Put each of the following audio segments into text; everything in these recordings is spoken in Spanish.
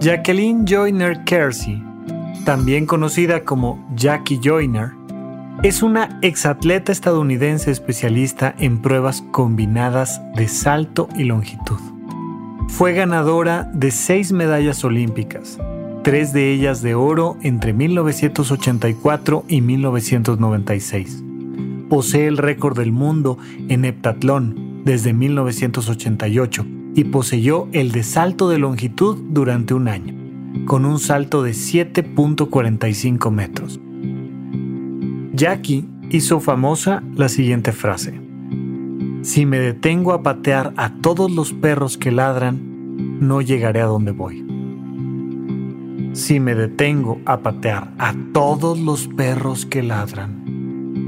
Jacqueline Joyner Kersey, también conocida como Jackie Joyner, es una exatleta estadounidense especialista en pruebas combinadas de salto y longitud. Fue ganadora de seis medallas olímpicas, tres de ellas de oro entre 1984 y 1996. Posee el récord del mundo en heptatlón desde 1988 y poseyó el de salto de longitud durante un año, con un salto de 7.45 metros. Jackie hizo famosa la siguiente frase. Si me detengo a patear a todos los perros que ladran, no llegaré a donde voy. Si me detengo a patear a todos los perros que ladran,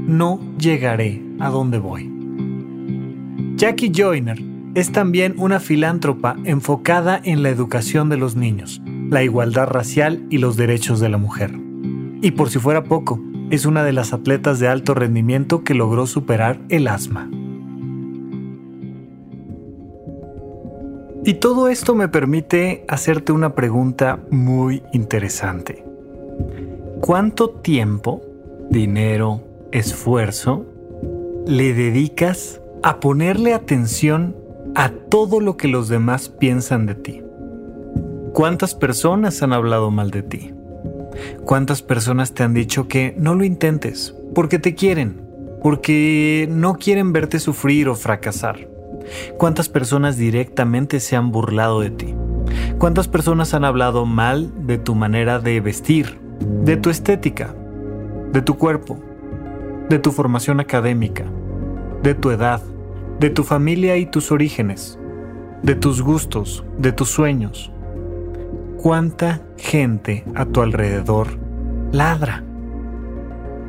no llegaré a donde voy. Jackie Joyner es también una filántropa enfocada en la educación de los niños, la igualdad racial y los derechos de la mujer. Y por si fuera poco, es una de las atletas de alto rendimiento que logró superar el asma. Y todo esto me permite hacerte una pregunta muy interesante. ¿Cuánto tiempo, dinero, esfuerzo le dedicas a ponerle atención a todo lo que los demás piensan de ti. ¿Cuántas personas han hablado mal de ti? ¿Cuántas personas te han dicho que no lo intentes porque te quieren, porque no quieren verte sufrir o fracasar? ¿Cuántas personas directamente se han burlado de ti? ¿Cuántas personas han hablado mal de tu manera de vestir, de tu estética, de tu cuerpo, de tu formación académica, de tu edad, de tu familia y tus orígenes, de tus gustos, de tus sueños. ¿Cuánta gente a tu alrededor ladra?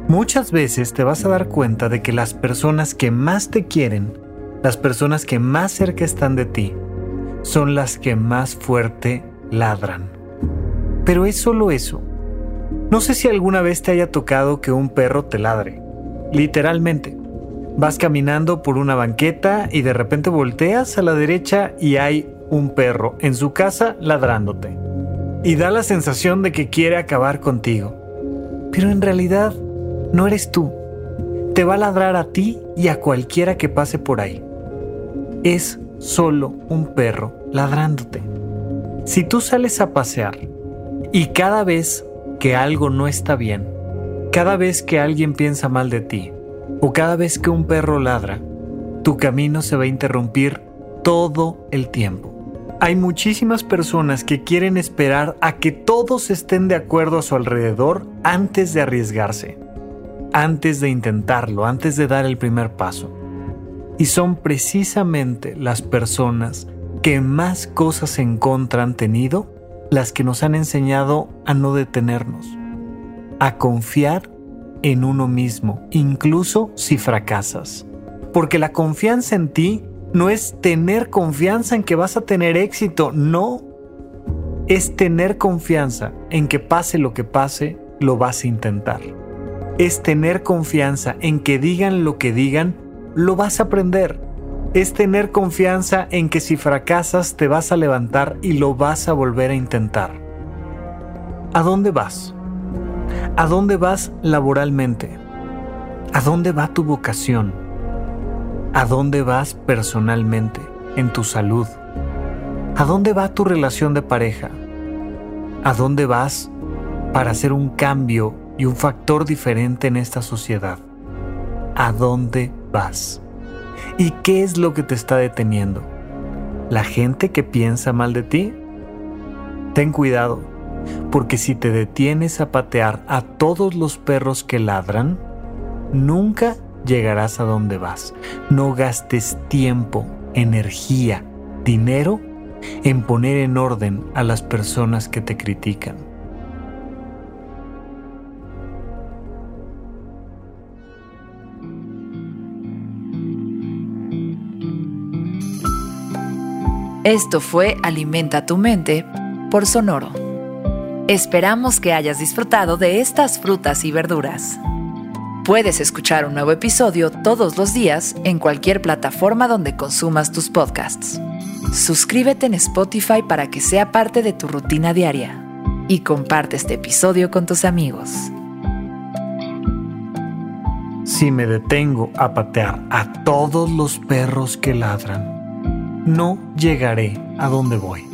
Muchas veces te vas a dar cuenta de que las personas que más te quieren, las personas que más cerca están de ti, son las que más fuerte ladran. Pero es solo eso. No sé si alguna vez te haya tocado que un perro te ladre, literalmente. Vas caminando por una banqueta y de repente volteas a la derecha y hay un perro en su casa ladrándote. Y da la sensación de que quiere acabar contigo. Pero en realidad no eres tú. Te va a ladrar a ti y a cualquiera que pase por ahí. Es solo un perro ladrándote. Si tú sales a pasear y cada vez que algo no está bien, cada vez que alguien piensa mal de ti, o cada vez que un perro ladra, tu camino se va a interrumpir todo el tiempo. Hay muchísimas personas que quieren esperar a que todos estén de acuerdo a su alrededor antes de arriesgarse, antes de intentarlo, antes de dar el primer paso. Y son precisamente las personas que más cosas en contra han tenido las que nos han enseñado a no detenernos, a confiar en uno mismo, incluso si fracasas. Porque la confianza en ti no es tener confianza en que vas a tener éxito, no. Es tener confianza en que pase lo que pase, lo vas a intentar. es tener confianza en que digan lo que digan, lo vas a aprender. Es tener confianza en que si fracasas te vas a levantar y lo vas a volver a intentar. ¿A dónde vas? ¿A dónde vas laboralmente? ¿A dónde va tu vocación? ¿A dónde vas personalmente, en tu salud? ¿A dónde va tu relación de pareja? ¿A dónde vas para hacer un cambio y un factor diferente en esta sociedad? ¿A dónde vas? ¿Y qué es lo que te está deteniendo? ¿La gente que piensa mal de ti? Ten cuidado, porque si te detienes a patear a todos los perros que ladran, nunca llegarás a donde vas. No gastes tiempo, energía, dinero en poner en orden a las personas que te critican. Esto fue Alimenta tu mente por Sonoro. Esperamos que hayas disfrutado de estas frutas y verduras. Puedes escuchar un nuevo episodio todos los días en cualquier plataforma donde consumas tus podcasts. Suscríbete en Spotify para que sea parte de tu rutina diaria y comparte este episodio con tus amigos. Si me detengo a patear a todos los perros que ladran, no llegaré a donde voy.